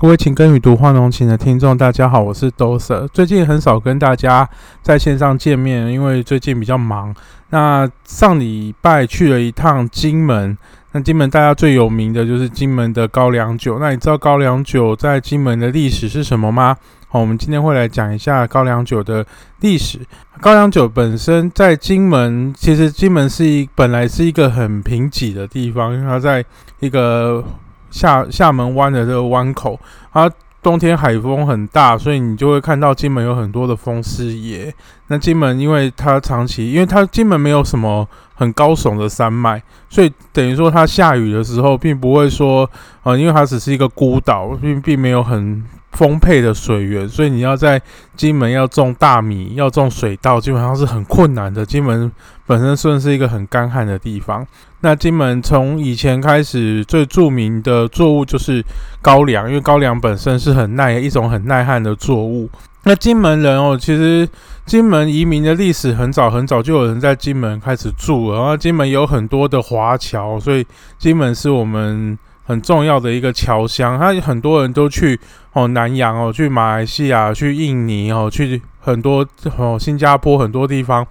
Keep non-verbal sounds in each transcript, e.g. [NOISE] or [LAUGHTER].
各位情根与读画浓情的听众，大家好，我是 Doser。最近很少跟大家在线上见面，因为最近比较忙。那上礼拜去了一趟金门，那金门大家最有名的就是金门的高粱酒。那你知道高粱酒在金门的历史是什么吗？好，我们今天会来讲一下高粱酒的历史。高粱酒本身在金门，其实金门是一本来是一个很贫瘠的地方，因为它在一个。厦厦门湾的这个湾口，它冬天海风很大，所以你就会看到金门有很多的风师爷。那金门因为它长期，因为它金门没有什么很高耸的山脉，所以等于说它下雨的时候，并不会说，呃，因为它只是一个孤岛，并并没有很。丰沛的水源，所以你要在金门要种大米、要种水稻，基本上是很困难的。金门本身算是一个很干旱的地方。那金门从以前开始最著名的作物就是高粱，因为高粱本身是很耐一种很耐旱的作物。那金门人哦，其实金门移民的历史很早很早就有人在金门开始住了，然后金门有很多的华侨，所以金门是我们。很重要的一个侨乡，他很多人都去哦南洋哦，去马来西亚、去印尼哦，去很多哦新加坡很多地方。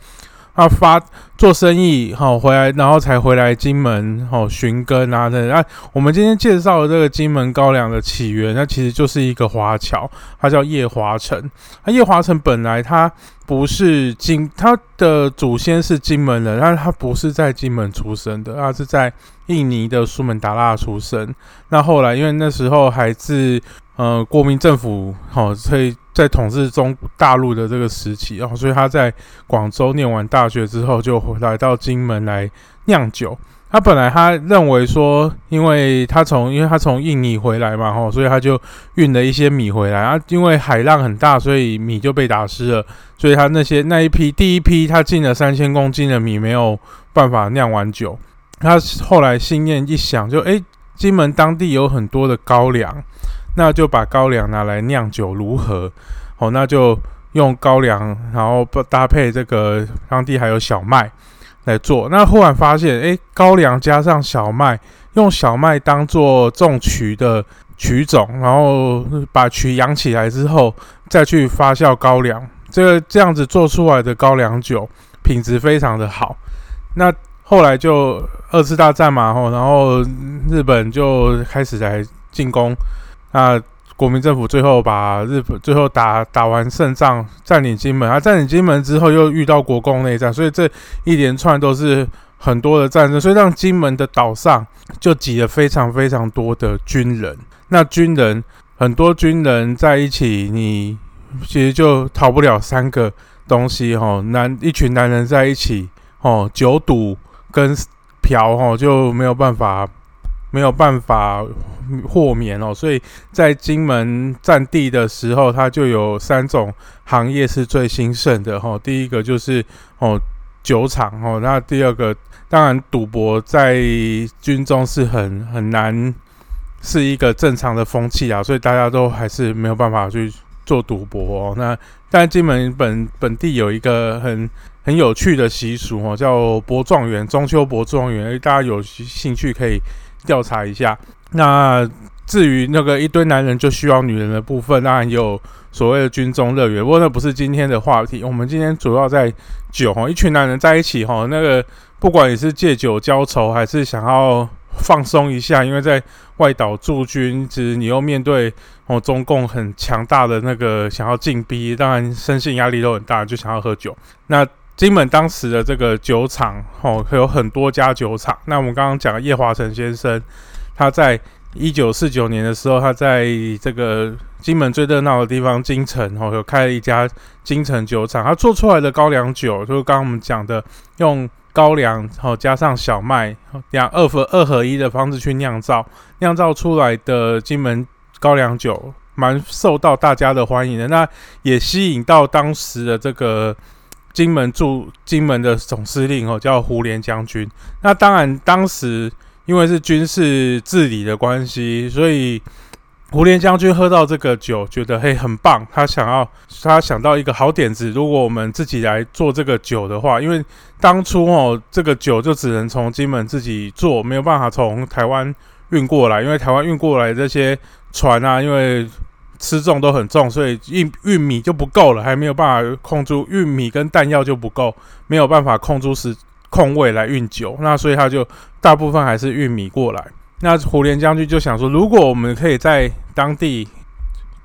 他发做生意，好回来，然后才回来金门，好寻根啊的。那我们今天介绍的这个金门高粱的起源，那其实就是一个华侨，他叫叶华成。那叶华成本来他不是金，他的祖先是金门人，但是他不是在金门出生的，他是在印尼的苏门答腊出生。那后来因为那时候还是呃国民政府，好所以。在统治中大陆的这个时期，然后所以他在广州念完大学之后，就来到金门来酿酒。他本来他认为说，因为他从因为他从印尼回来嘛，吼，所以他就运了一些米回来啊。因为海浪很大，所以米就被打湿了，所以他那些那一批第一批他进了三千公斤的米，没有办法酿完酒。他后来心念一想，就诶，金门当地有很多的高粱。那就把高粱拿来酿酒如何？哦，那就用高粱，然后不搭配这个当地还有小麦来做。那忽然发现，哎，高粱加上小麦，用小麦当做种曲的曲种，然后把曲养起来之后，再去发酵高粱，这个这样子做出来的高粱酒品质非常的好。那后来就二次大战嘛，吼，然后日本就开始来进攻。那国民政府最后把日本最后打打完胜仗，占领金门。啊，占领金门之后又遇到国共内战，所以这一连串都是很多的战争，所以让金门的岛上就挤了非常非常多的军人。那军人很多军人在一起，你其实就逃不了三个东西哈。男一群男人在一起哦，酒赌跟嫖哦就没有办法。没有办法豁免哦，所以在金门占地的时候，它就有三种行业是最兴盛的哈。第一个就是哦酒厂哦，那第二个当然赌博在军中是很很难是一个正常的风气啊，所以大家都还是没有办法去做赌博哦。那但金门本本地有一个很很有趣的习俗哦，叫博状元，中秋博状元，大家有兴趣可以。调查一下。那至于那个一堆男人就需要女人的部分，当然有所谓的军中乐园。不过那不是今天的话题。我们今天主要在酒哈，一群男人在一起哈，那个不管你是借酒浇愁，还是想要放松一下，因为在外岛驻军，其实你又面对哦中共很强大的那个想要进逼，当然身心压力都很大，就想要喝酒。那金门当时的这个酒厂，哦，有很多家酒厂。那我们刚刚讲叶华成先生，他在一九四九年的时候，他在这个金门最热闹的地方金城，哦，有开了一家金城酒厂。他做出来的高粱酒，就是刚刚我们讲的，用高粱，哦，加上小麦，两二合二合一的方式去酿造，酿造出来的金门高粱酒，蛮受到大家的欢迎的。那也吸引到当时的这个。金门驻金门的总司令哦，叫胡琏将军。那当然，当时因为是军事治理的关系，所以胡琏将军喝到这个酒，觉得嘿很棒。他想要，他想到一个好点子，如果我们自己来做这个酒的话，因为当初哦，这个酒就只能从金门自己做，没有办法从台湾运过来，因为台湾运过来这些船啊，因为吃重都很重，所以运玉米就不够了，还没有办法控住玉米跟弹药就不够，没有办法控住时空位来运酒。那所以他就大部分还是玉米过来。那胡连将军就想说，如果我们可以在当地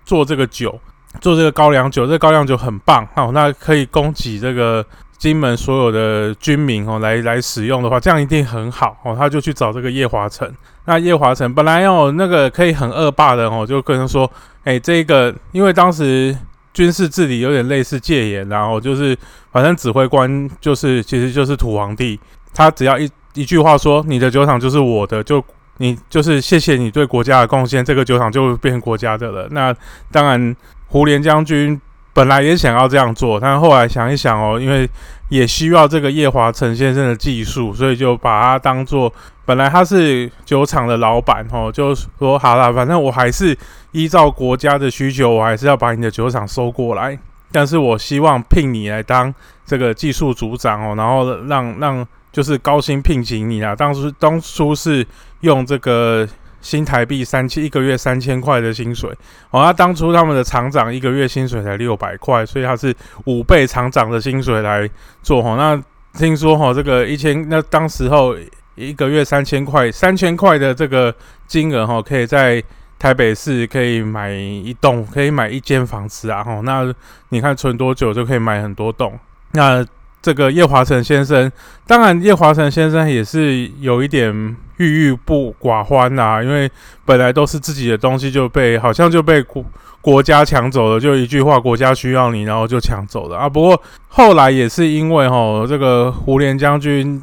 做这个酒，做这个高粱酒，这高粱酒很棒哦，那可以供给这个金门所有的军民哦来来使用的话，这样一定很好哦。他就去找这个叶华成。那叶华成本来哦那个可以很恶霸的哦，就跟他说，哎，这个因为当时军事治理有点类似戒严，然后就是反正指挥官就是其实就是土皇帝，他只要一一句话说，你的酒厂就是我的，就。你就是谢谢你对国家的贡献，这个酒厂就变成国家的了。那当然，胡连将军本来也想要这样做，但后来想一想哦，因为也需要这个叶华成先生的技术，所以就把他当做本来他是酒厂的老板哦，就说好了，反正我还是依照国家的需求，我还是要把你的酒厂收过来，但是我希望聘你来当这个技术组长哦，然后让让。就是高薪聘请你啦，当初当初是用这个新台币三千一个月三千块的薪水，哦，他当初他们的厂长一个月薪水才六百块，所以他是五倍厂长的薪水来做哈。那听说哈，这个一千那当时候一个月三千块，三千块的这个金额哈，可以在台北市可以买一栋，可以买一间房子啊哈。那你看存多久就可以买很多栋，那。这个叶华成先生，当然叶华成先生也是有一点郁郁不寡欢呐，因为本来都是自己的东西就被好像就被国国家抢走了，就一句话，国家需要你，然后就抢走了啊。不过后来也是因为哈，这个胡连将军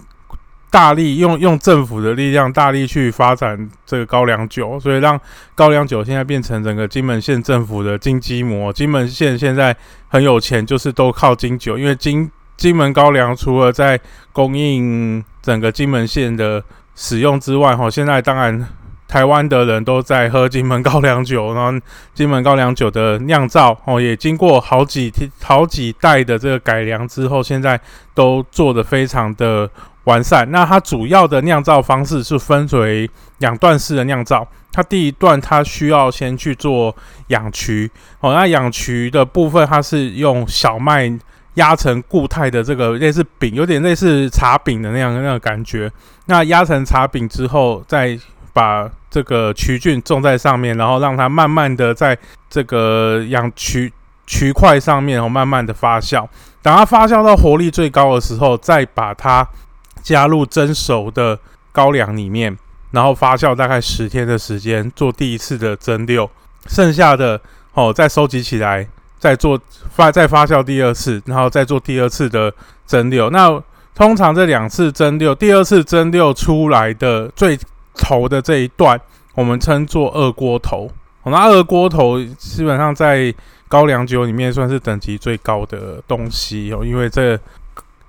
大力用用政府的力量大力去发展这个高粱酒，所以让高粱酒现在变成整个金门县政府的金鸡模。金门县现在很有钱，就是都靠金酒，因为金。金门高粱除了在供应整个金门县的使用之外，哈，现在当然台湾的人都在喝金门高粱酒，然后金门高粱酒的酿造，哦，也经过好几天、好几代的这个改良之后，现在都做得非常的完善。那它主要的酿造方式是分为两段式的酿造，它第一段它需要先去做养曲，哦，那养曲的部分它是用小麦。压成固态的这个类似饼，有点类似茶饼的那样那个感觉。那压成茶饼之后，再把这个曲菌种在上面，然后让它慢慢的在这个养曲曲块上面，然后慢慢的发酵。等它发酵到活力最高的时候，再把它加入蒸熟的高粱里面，然后发酵大概十天的时间，做第一次的蒸馏。剩下的哦，再收集起来。再做发再发酵第二次，然后再做第二次的蒸馏。那通常这两次蒸馏，第二次蒸馏出来的最头的这一段，我们称作二锅头。那二锅头基本上在高粱酒里面算是等级最高的东西哦，因为这。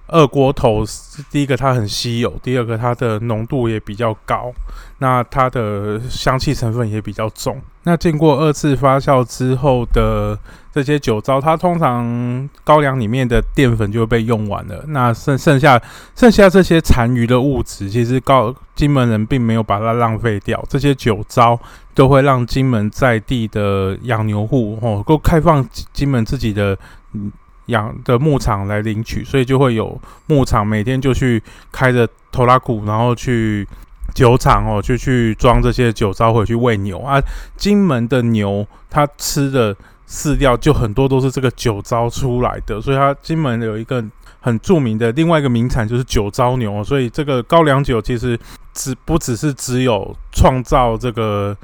二锅头，第一个它很稀有，第二个它的浓度也比较高，那它的香气成分也比较重。那经过二次发酵之后的这些酒糟，它通常高粱里面的淀粉就被用完了，那剩剩下剩下这些残余的物质，其实高金门人并没有把它浪费掉，这些酒糟都会让金门在地的养牛户哦，够开放金门自己的。养的牧场来领取，所以就会有牧场每天就去开着拖拉库，然后去酒厂哦，就去装这些酒糟回去喂牛啊。金门的牛它吃的饲料就很多都是这个酒糟出来的，所以它金门有一个很著名的另外一个名产就是酒糟牛，所以这个高粱酒其实只不只是只有创造这个。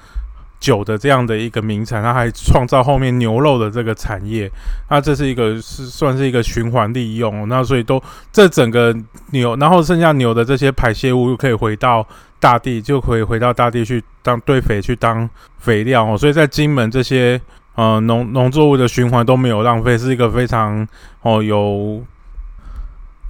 酒的这样的一个名产，它还创造后面牛肉的这个产业，那这是一个是算是一个循环利用，那所以都这整个牛，然后剩下牛的这些排泄物又可以回到大地，就可以回到大地去当堆肥去当肥料哦，所以在金门这些呃农农作物的循环都没有浪费，是一个非常哦有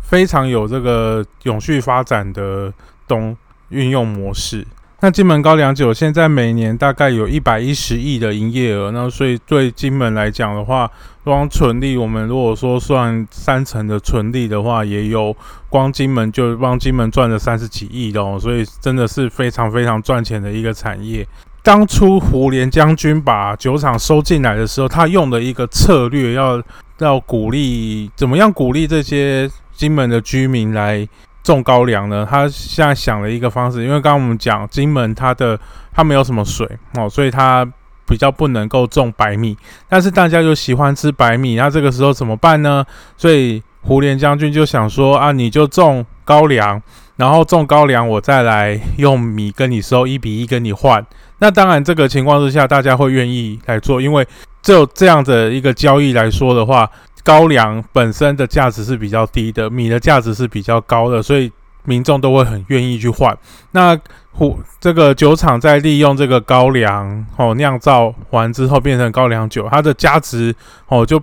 非常有这个永续发展的东运用模式。那金门高粱酒现在每年大概有一百一十亿的营业额，那所以对金门来讲的话，光纯利，我们如果说算三成的纯利的话，也有光金门就帮金门赚了三十几亿的哦，所以真的是非常非常赚钱的一个产业。当初胡琏将军把酒厂收进来的时候，他用的一个策略，要要鼓励怎么样鼓励这些金门的居民来种高粱呢？他现在想了一个方式，因为刚刚我们讲金门它的它没有什么水哦，所以它比较不能够种白米，但是大家又喜欢吃白米，那这个时候怎么办呢？所以胡琏将军就想说啊，你就种高粱，然后种高粱，我再来用米跟你收，一比一跟你换。那当然，这个情况之下，大家会愿意来做，因为就这样的一个交易来说的话，高粱本身的价值是比较低的，米的价值是比较高的，所以民众都会很愿意去换。那胡这个酒厂在利用这个高粱哦酿造完之后变成高粱酒，它的价值哦就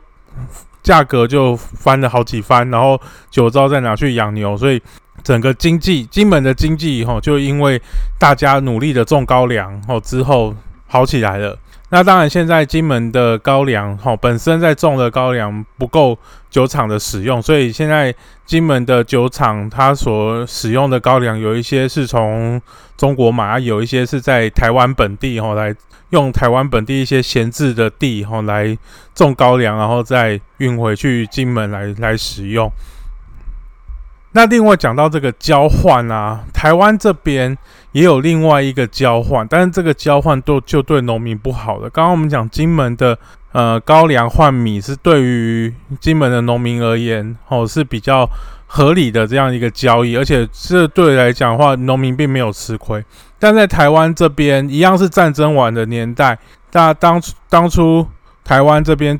价格就翻了好几番，然后酒糟再拿去养牛，所以。整个经济，金门的经济哈，就因为大家努力的种高粱哦，之后好起来了。那当然，现在金门的高粱哈，本身在种的高粱不够酒厂的使用，所以现在金门的酒厂它所使用的高粱，有一些是从中国买，有一些是在台湾本地哈来用台湾本地一些闲置的地哈来种高粱，然后再运回去金门来来使用。那另外讲到这个交换啊，台湾这边也有另外一个交换，但是这个交换都就对农民不好的。刚刚我们讲金门的呃高粱换米是对于金门的农民而言哦是比较合理的这样一个交易，而且这对来讲的话，农民并没有吃亏。但在台湾这边一样是战争完的年代，那当当初台湾这边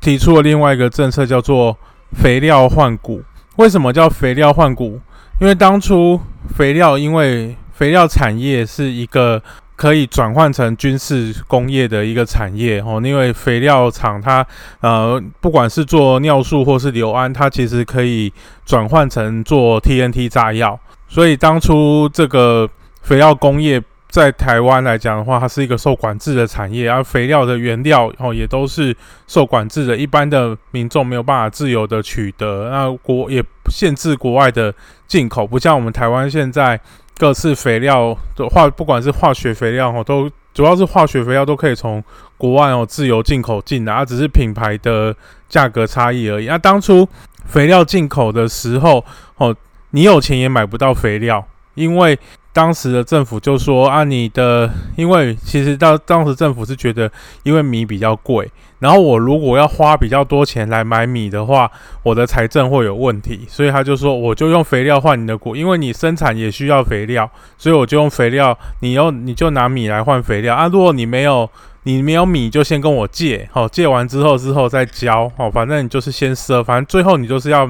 提出了另外一个政策，叫做肥料换谷。为什么叫肥料换股？因为当初肥料，因为肥料产业是一个可以转换成军事工业的一个产业哦。因为肥料厂它呃，不管是做尿素或是硫胺，它其实可以转换成做 TNT 炸药。所以当初这个肥料工业。在台湾来讲的话，它是一个受管制的产业，而肥料的原料哦也都是受管制的，一般的民众没有办法自由的取得。那国也限制国外的进口，不像我们台湾现在各式肥料的化，不管是化学肥料哦，都主要是化学肥料都可以从国外哦自由进口进来，啊只是品牌的价格差异而已。那当初肥料进口的时候哦，你有钱也买不到肥料，因为。当时的政府就说啊，你的因为其实到当时政府是觉得，因为米比较贵，然后我如果要花比较多钱来买米的话，我的财政会有问题，所以他就说我就用肥料换你的股，因为你生产也需要肥料，所以我就用肥料，你用你就拿米来换肥料啊。如果你没有你没有米，就先跟我借，好借完之后之后再交，好反正你就是先赊，反正最后你就是要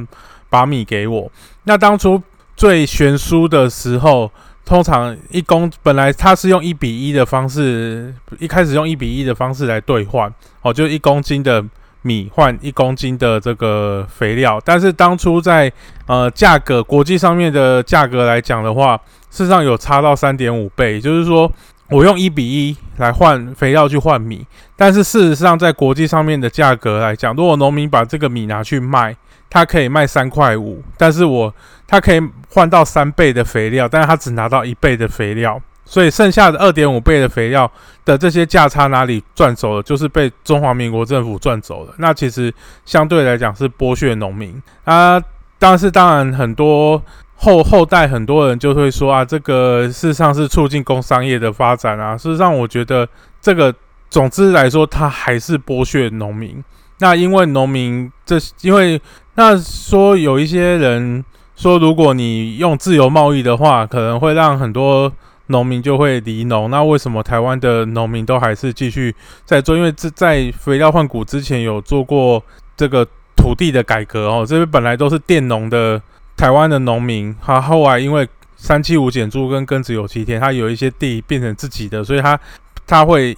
把米给我。那当初最悬殊的时候。通常一公本来它是用一比一的方式，一开始用一比一的方式来兑换，哦，就一公斤的米换一公斤的这个肥料。但是当初在呃价格国际上面的价格来讲的话，事实上有差到三点五倍，就是说我用一比一来换肥料去换米，但是事实上在国际上面的价格来讲，如果农民把这个米拿去卖。它可以卖三块五，但是我它可以换到三倍的肥料，但是它只拿到一倍的肥料，所以剩下的二点五倍的肥料的这些价差哪里赚走了？就是被中华民国政府赚走了。那其实相对来讲是剥削农民啊。但是当然很多后后代很多人就会说啊，这个事实上是促进工商业的发展啊。事实上，我觉得这个总之来说，它还是剥削农民。那因为农民这因为。那说有一些人说，如果你用自由贸易的话，可能会让很多农民就会离农。那为什么台湾的农民都还是继续在做？因为这在肥料换谷之前有做过这个土地的改革哦。这边本来都是佃农的台湾的农民，他后来因为三七五减租跟耕子有七天，他有一些地变成自己的，所以他他会。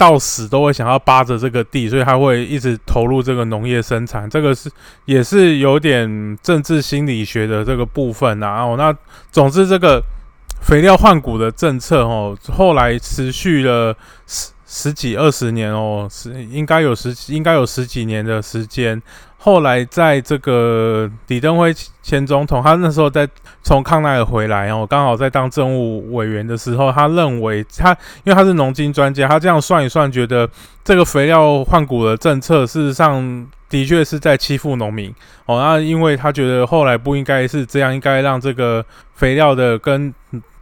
到死都会想要扒着这个地，所以他会一直投入这个农业生产。这个是也是有点政治心理学的这个部分啊。哦，那总之这个肥料换股的政策哦，后来持续了十几二十年哦，是应该有十应该有十几年的时间。后来在这个李登辉前总统，他那时候在从康奈尔回来，然后刚好在当政务委员的时候，他认为他因为他是农经专家，他这样算一算，觉得这个肥料换股的政策事实上的确是在欺负农民哦。那因为他觉得后来不应该是这样，应该让这个肥料的跟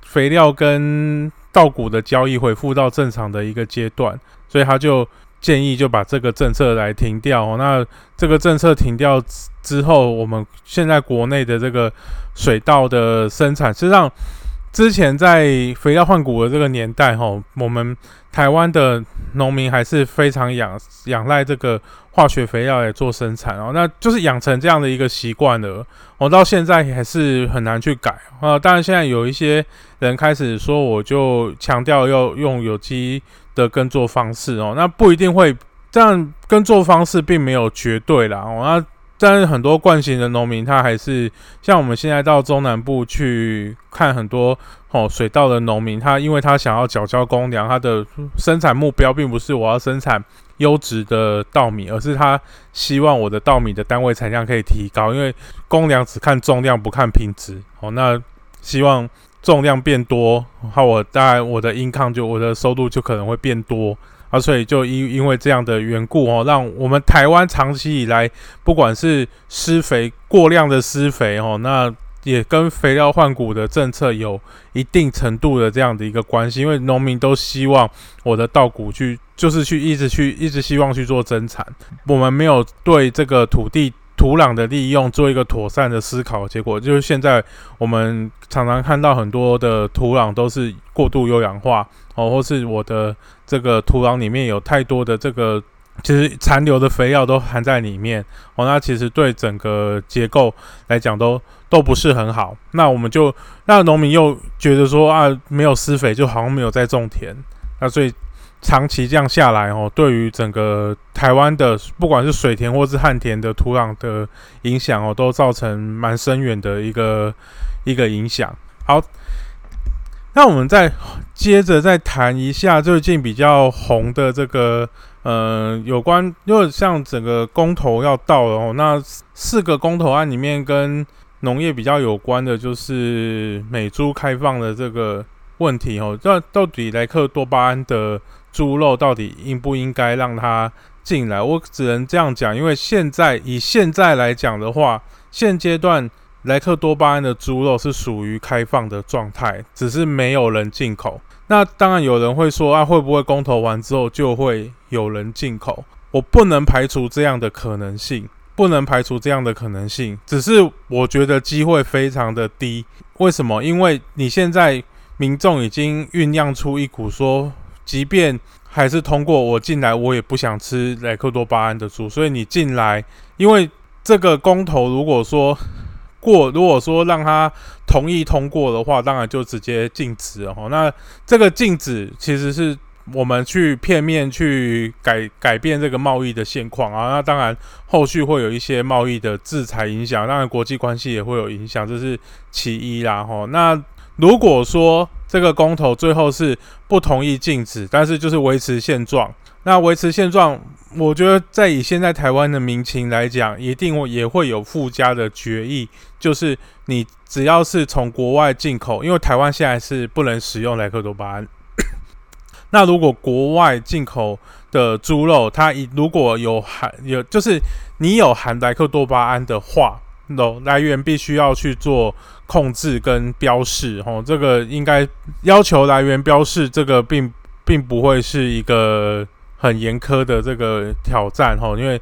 肥料跟稻谷的交易恢复到正常的一个阶段，所以他就。建议就把这个政策来停掉。那这个政策停掉之后，我们现在国内的这个水稻的生产，实际上之前在肥料换谷的这个年代，哈，我们台湾的农民还是非常仰仰赖这个化学肥料来做生产哦。那就是养成这样的一个习惯了，我到现在还是很难去改啊。当然，现在有一些人开始说，我就强调要用有机。的耕作方式哦，那不一定会这样。耕作方式并没有绝对啦，哦，那但是很多惯性的农民，他还是像我们现在到中南部去看很多哦水稻的农民，他因为他想要缴交公粮，他的生产目标并不是我要生产优质的稻米，而是他希望我的稻米的单位产量可以提高，因为公粮只看重量不看品质哦，那希望。重量变多，好，我当然我的 income 就我的收入就可能会变多啊，所以就因因为这样的缘故哦，让我们台湾长期以来不管是施肥过量的施肥哦，那也跟肥料换谷的政策有一定程度的这样的一个关系，因为农民都希望我的稻谷去就是去一直去一直希望去做增产，我们没有对这个土地。土壤的利用做一个妥善的思考，结果就是现在我们常常看到很多的土壤都是过度优氧化哦，或是我的这个土壤里面有太多的这个其实残留的肥料都含在里面哦，那其实对整个结构来讲都都不是很好。那我们就那农民又觉得说啊，没有施肥就好像没有在种田，那所以。长期这样下来哦，对于整个台湾的不管是水田或是旱田的土壤的影响哦，都造成蛮深远的一个一个影响。好，那我们再接着再谈一下最近比较红的这个呃有关，因为像整个公投要到了哦，那四个公投案里面跟农业比较有关的，就是美猪开放的这个问题哦，那到底莱克多巴胺的。猪肉到底应不应该让它进来？我只能这样讲，因为现在以现在来讲的话，现阶段莱克多巴胺的猪肉是属于开放的状态，只是没有人进口。那当然有人会说啊，会不会公投完之后就会有人进口？我不能排除这样的可能性，不能排除这样的可能性。只是我觉得机会非常的低。为什么？因为你现在民众已经酝酿出一股说。即便还是通过我进来，我也不想吃莱克多巴胺的猪。所以你进来，因为这个公投如果说过，如果说让他同意通过的话，当然就直接禁止哦。那这个禁止其实是我们去片面去改改变这个贸易的现况啊。那当然后续会有一些贸易的制裁影响，当然国际关系也会有影响，这是其一啦。哈，那如果说这个公投最后是不同意禁止，但是就是维持现状。那维持现状，我觉得在以现在台湾的民情来讲，一定也会有附加的决议，就是你只要是从国外进口，因为台湾现在是不能使用莱克多巴胺。那如果国外进口的猪肉，它一如果有含有，就是你有含莱克多巴胺的话。no 来源必须要去做控制跟标示，吼，这个应该要求来源标示，这个并并不会是一个很严苛的这个挑战，吼，因为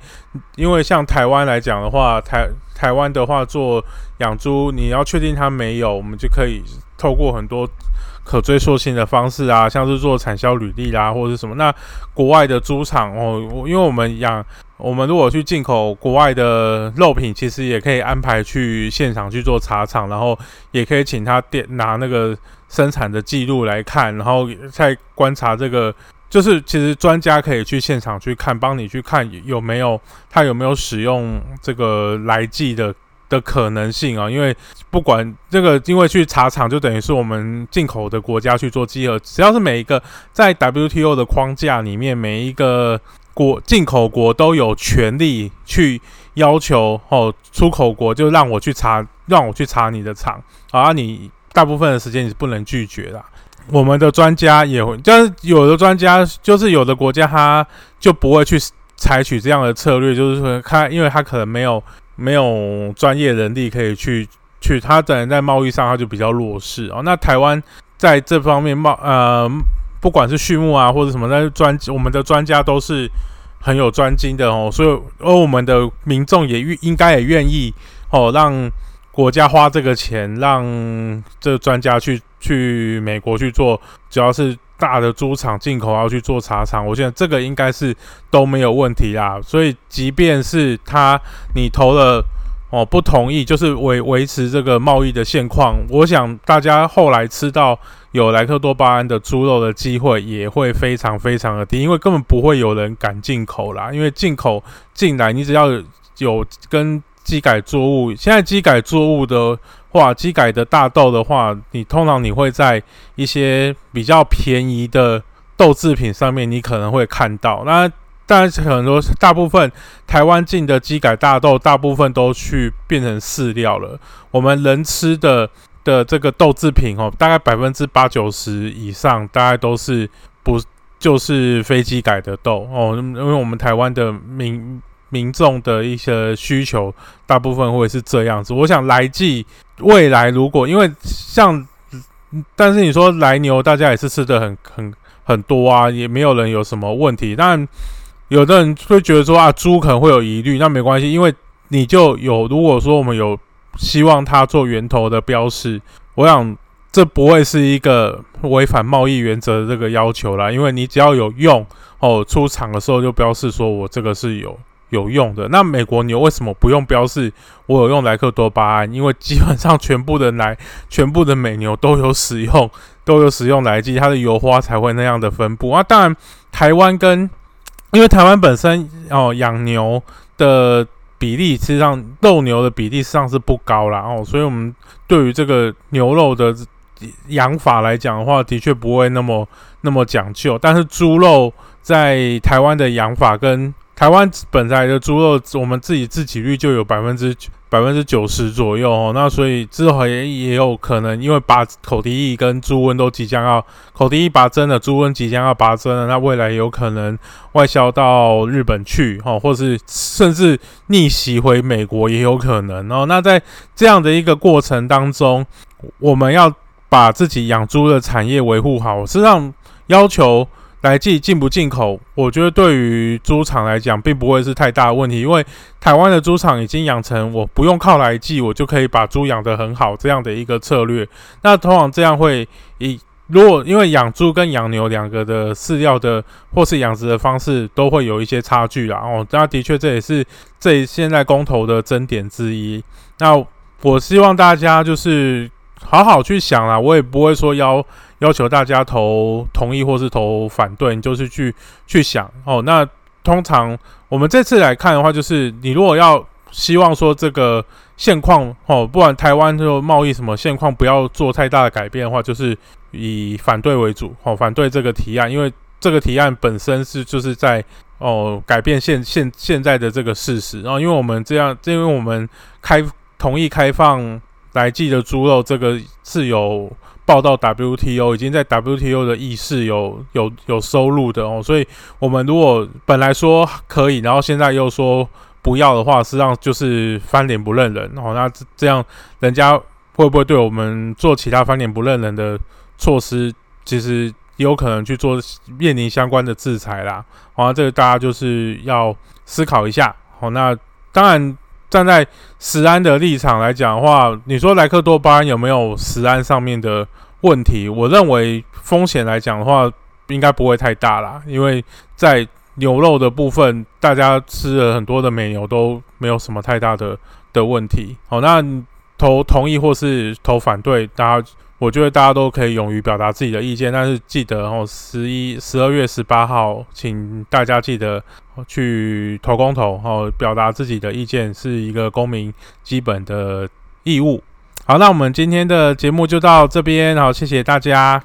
因为像台湾来讲的话，台台湾的话做养猪，你要确定它没有，我们就可以透过很多。可追溯性的方式啊，像是做产销履历啦，或者是什么。那国外的猪场哦，因为我们养，我们如果去进口国外的肉品，其实也可以安排去现场去做查厂，然后也可以请他电拿那个生产的记录来看，然后再观察这个，就是其实专家可以去现场去看，帮你去看有没有他有没有使用这个来记的的可能性啊，因为不管这个，因为去茶厂就等于是我们进口的国家去做稽核，只要是每一个在 WTO 的框架里面，每一个国进口国都有权利去要求哦，出口国就让我去查，让我去查你的厂，而你大部分的时间你是不能拒绝的。我们的专家也会，但是有的专家就是有的国家他就不会去采取这样的策略，就是说他因为他可能没有。没有专业人力可以去去，他等人在贸易上他就比较弱势哦。那台湾在这方面贸呃，不管是畜牧啊或者什么，那专我们的专家都是很有专精的哦。所以而我们的民众也愿应该也愿意哦，让国家花这个钱，让这专家去去美国去做，主要是。大的猪场进口要去做茶厂，我觉得这个应该是都没有问题啦。所以，即便是他你投了哦不同意，就是维维持这个贸易的现况，我想大家后来吃到有莱克多巴胺的猪肉的机会也会非常非常的低，因为根本不会有人敢进口啦。因为进口进来，你只要有跟机改作物，现在机改作物的。话机改的大豆的话，你通常你会在一些比较便宜的豆制品上面，你可能会看到。那当然很多大部分台湾进的机改大豆，大部分都去变成饲料了。我们人吃的的这个豆制品哦，大概百分之八九十以上，大概都是不就是飞机改的豆哦，因为我们台湾的民民众的一些需求，大部分会是这样子。我想来季。未来如果因为像，但是你说来牛，大家也是吃的很很很多啊，也没有人有什么问题。但有的人会觉得说啊，猪可能会有疑虑，那没关系，因为你就有如果说我们有希望它做源头的标示，我想这不会是一个违反贸易原则的这个要求啦，因为你只要有用哦，出厂的时候就标示说我这个是有。有用的那美国牛为什么不用标示我有用莱克多巴胺？因为基本上全部的奶、全部的美牛都有使用，都有使用来剂，它的油花才会那样的分布啊。当然，台湾跟因为台湾本身哦养牛的比例，实际上肉牛的比例实际上是不高啦哦，所以我们对于这个牛肉的养法来讲的话，的确不会那么那么讲究。但是猪肉在台湾的养法跟台湾本来的猪肉，我们自己自给率就有百分之百分之九十左右哦。那所以之后也也有可能，因为拔口蹄疫跟猪瘟都即将要口蹄疫拔针了，猪瘟即将要拔针了，那未来有可能外销到日本去哦，或是甚至逆袭回美国也有可能哦。那在这样的一个过程当中，我们要把自己养猪的产业维护好，实际上要求。来季进不进口，我觉得对于猪场来讲，并不会是太大的问题，因为台湾的猪场已经养成我不用靠来季，我就可以把猪养得很好这样的一个策略。那通常这样会以如果因为养猪跟养牛两个的饲料的或是养殖的方式都会有一些差距啦。哦，那的确这也是这现在公投的争点之一。那我希望大家就是 [LAUGHS] 好好去想啦，我也不会说要。要求大家投同意或是投反对，你就是去去想哦。那通常我们这次来看的话，就是你如果要希望说这个现况哦，不管台湾就贸易什么现况不要做太大的改变的话，就是以反对为主哦，反对这个提案，因为这个提案本身是就是在哦改变现现现在的这个事实。然后，因为我们这样，因为我们开同意开放来记的猪肉，这个是有。报到 WTO 已经在 WTO 的议事有有有收入的哦，所以我们如果本来说可以，然后现在又说不要的话，实际上就是翻脸不认人哦。那这样人家会不会对我们做其他翻脸不认人的措施，其实有可能去做面临相关的制裁啦。好，这个大家就是要思考一下。好，那当然。站在食安的立场来讲的话，你说莱克多巴胺有没有食安上面的问题？我认为风险来讲的话，应该不会太大啦，因为在牛肉的部分，大家吃了很多的美牛都没有什么太大的的问题。好，那投同意或是投反对，大家我觉得大家都可以勇于表达自己的意见，但是记得哦，十一、十二月十八号，请大家记得去投公投哦，表达自己的意见是一个公民基本的义务。好，那我们今天的节目就到这边，好，谢谢大家。